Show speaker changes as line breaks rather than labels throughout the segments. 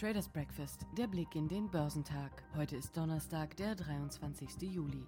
Traders Breakfast, der Blick in den Börsentag. Heute ist Donnerstag, der 23. Juli.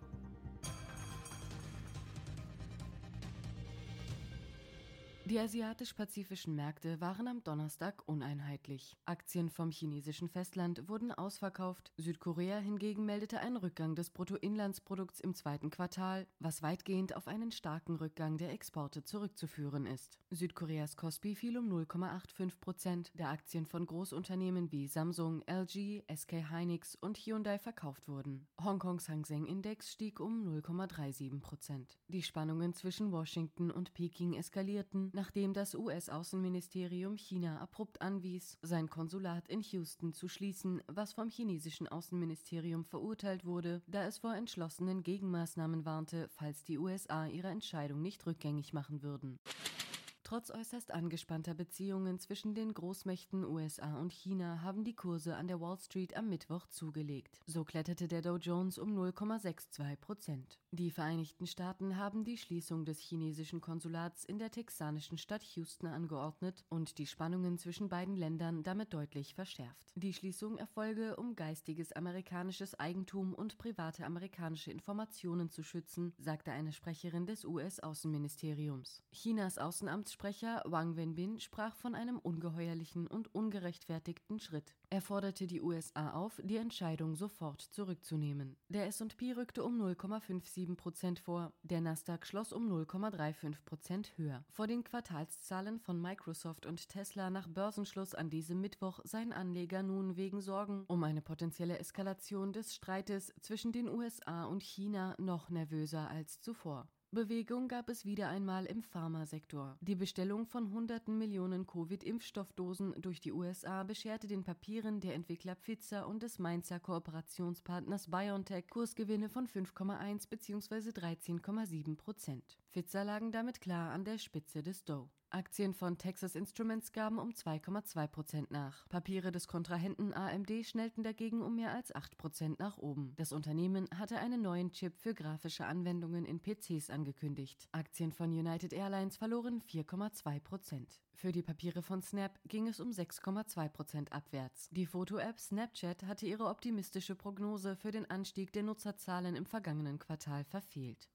Die asiatisch-pazifischen Märkte waren am Donnerstag uneinheitlich. Aktien vom chinesischen Festland wurden ausverkauft, Südkorea hingegen meldete einen Rückgang des Bruttoinlandsprodukts im zweiten Quartal, was weitgehend auf einen starken Rückgang der Exporte zurückzuführen ist. Südkoreas Kospi fiel um 0,85 Prozent, der Aktien von Großunternehmen wie Samsung, LG, SK Hynix und Hyundai verkauft wurden. Hongkongs Hang Seng Index stieg um 0,37 Prozent. Die Spannungen zwischen Washington und Peking eskalierten, nachdem das US-Außenministerium China abrupt anwies, sein Konsulat in Houston zu schließen, was vom chinesischen Außenministerium verurteilt wurde, da es vor entschlossenen Gegenmaßnahmen warnte, falls die USA ihre Entscheidung nicht rückgängig machen würden. Trotz äußerst angespannter Beziehungen zwischen den Großmächten USA und China haben die Kurse an der Wall Street am Mittwoch zugelegt. So kletterte der Dow Jones um 0,62 Prozent. Die Vereinigten Staaten haben die Schließung des chinesischen Konsulats in der texanischen Stadt Houston angeordnet und die Spannungen zwischen beiden Ländern damit deutlich verschärft. Die Schließung erfolge, um geistiges amerikanisches Eigentum und private amerikanische Informationen zu schützen, sagte eine Sprecherin des US-Außenministeriums. Chinas Außenamtssprecher Sprecher Wang Wenbin sprach von einem ungeheuerlichen und ungerechtfertigten Schritt. Er forderte die USA auf, die Entscheidung sofort zurückzunehmen. Der S&P rückte um 0,57 Prozent vor, der Nasdaq schloss um 0,35 Prozent höher. Vor den Quartalszahlen von Microsoft und Tesla nach Börsenschluss an diesem Mittwoch seien Anleger nun wegen Sorgen um eine potenzielle Eskalation des Streites zwischen den USA und China noch nervöser als zuvor. Bewegung gab es wieder einmal im Pharmasektor. Die Bestellung von hunderten Millionen Covid-Impfstoffdosen durch die USA bescherte den Papieren der Entwickler Pfizer und des Mainzer Kooperationspartners BioNTech Kursgewinne von 5,1 bzw. 13,7 Prozent. Pfizer lagen damit klar an der Spitze des Dow. Aktien von Texas Instruments gaben um 2,2 Prozent nach. Papiere des Kontrahenten AMD schnellten dagegen um mehr als 8 Prozent nach oben. Das Unternehmen hatte einen neuen Chip für grafische Anwendungen in PCs angekündigt. Aktien von United Airlines verloren 4,2 Prozent. Für die Papiere von Snap ging es um 6,2 Prozent abwärts. Die Foto-App Snapchat hatte ihre optimistische Prognose für den Anstieg der Nutzerzahlen im vergangenen Quartal verfehlt.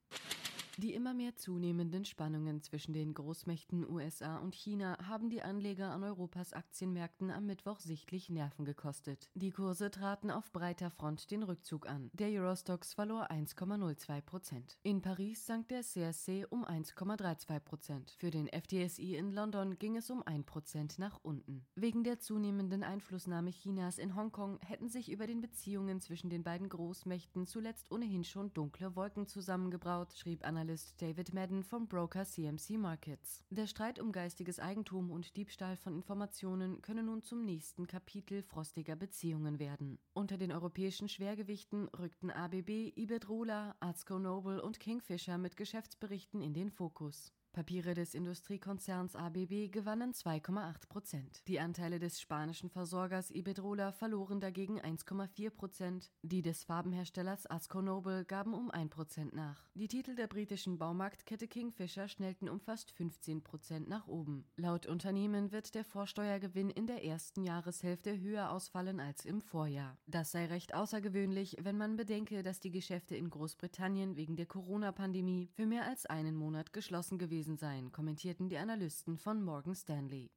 Die immer mehr zunehmenden Spannungen zwischen den Großmächten USA und China haben die Anleger an Europas Aktienmärkten am Mittwoch sichtlich Nerven gekostet. Die Kurse traten auf breiter Front den Rückzug an. Der Eurostox verlor 1,02 Prozent. In Paris sank der CSC um 1,32 Prozent. Für den FTSI in London ging es um 1 Prozent nach unten. Wegen der zunehmenden Einflussnahme Chinas in Hongkong hätten sich über den Beziehungen zwischen den beiden Großmächten zuletzt ohnehin schon dunkle Wolken zusammengebraut, schrieb Analyst Analyst David Madden vom Broker CMC Markets. Der Streit um geistiges Eigentum und Diebstahl von Informationen könne nun zum nächsten Kapitel frostiger Beziehungen werden. Unter den europäischen Schwergewichten rückten ABB, Iberdrola, Arzco Noble und Kingfisher mit Geschäftsberichten in den Fokus. Papiere des Industriekonzerns ABB gewannen 2,8 Prozent. Die Anteile des spanischen Versorgers Iberdrola verloren dagegen 1,4 Prozent. Die des Farbenherstellers Asco Noble gaben um 1 Prozent nach. Die Titel der britischen Baumarktkette Kingfisher schnellten um fast 15 Prozent nach oben. Laut Unternehmen wird der Vorsteuergewinn in der ersten Jahreshälfte höher ausfallen als im Vorjahr. Das sei recht außergewöhnlich, wenn man bedenke, dass die Geschäfte in Großbritannien wegen der Corona-Pandemie für mehr als einen Monat geschlossen gewesen gewesen sein, kommentierten die Analysten von Morgan Stanley.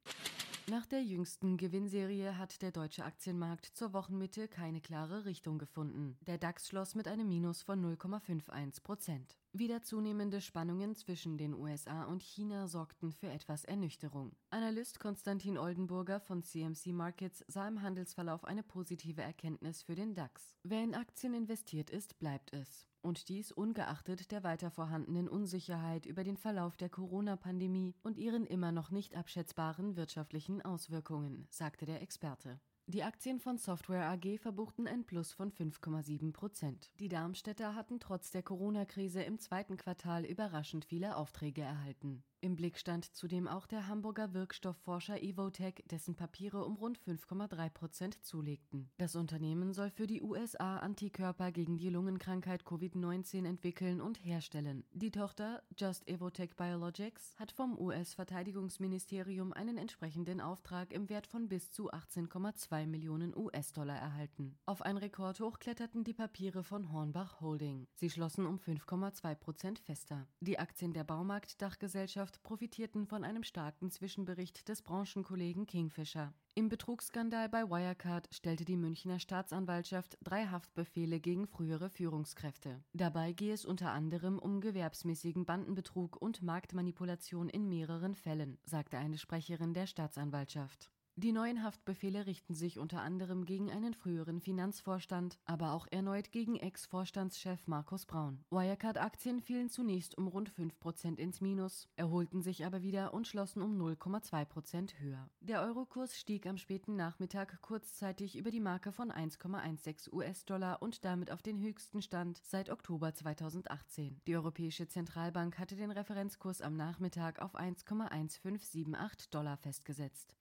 Nach der jüngsten Gewinnserie hat der deutsche Aktienmarkt zur Wochenmitte keine klare Richtung gefunden. Der DAX schloss mit einem Minus von 0,51 Prozent. Wieder zunehmende Spannungen zwischen den USA und China sorgten für etwas Ernüchterung. Analyst Konstantin Oldenburger von CMC Markets sah im Handelsverlauf eine positive Erkenntnis für den DAX. Wer in Aktien investiert ist, bleibt es. Und dies ungeachtet der weiter vorhandenen Unsicherheit über den Verlauf der Corona-Pandemie und ihren immer noch nicht abschätzbaren wirtschaftlichen Auswirkungen, sagte der Experte. Die Aktien von Software AG verbuchten ein Plus von 5,7 Prozent. Die Darmstädter hatten trotz der Corona-Krise im zweiten Quartal überraschend viele Aufträge erhalten. Im Blick stand zudem auch der Hamburger Wirkstoffforscher Evotech, dessen Papiere um rund 5,3 Prozent zulegten. Das Unternehmen soll für die USA Antikörper gegen die Lungenkrankheit Covid-19 entwickeln und herstellen. Die Tochter Just Evotech Biologics hat vom US-Verteidigungsministerium einen entsprechenden Auftrag im Wert von bis zu 18,2 Millionen US-Dollar erhalten. Auf ein Rekordhoch kletterten die Papiere von Hornbach Holding. Sie schlossen um 5,2 Prozent fester. Die Aktien der Baumarkt-Dachgesellschaft Wirtschaft profitierten von einem starken Zwischenbericht des Branchenkollegen Kingfisher. Im Betrugsskandal bei Wirecard stellte die Münchner Staatsanwaltschaft drei Haftbefehle gegen frühere Führungskräfte. Dabei gehe es unter anderem um gewerbsmäßigen Bandenbetrug und Marktmanipulation in mehreren Fällen, sagte eine Sprecherin der Staatsanwaltschaft. Die neuen Haftbefehle richten sich unter anderem gegen einen früheren Finanzvorstand, aber auch erneut gegen Ex-Vorstandschef Markus Braun. Wirecard-Aktien fielen zunächst um rund 5% ins Minus, erholten sich aber wieder und schlossen um 0,2% höher. Der Eurokurs stieg am späten Nachmittag kurzzeitig über die Marke von 1,16 US-Dollar und damit auf den höchsten Stand seit Oktober 2018. Die Europäische Zentralbank hatte den Referenzkurs am Nachmittag auf 1,1578 Dollar festgesetzt.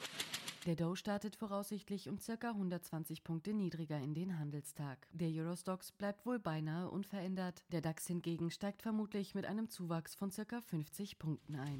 Der Dow startet voraussichtlich um ca. 120 Punkte niedriger in den Handelstag. Der Eurostox bleibt wohl beinahe unverändert. Der DAX hingegen steigt vermutlich mit einem Zuwachs von ca. 50 Punkten ein.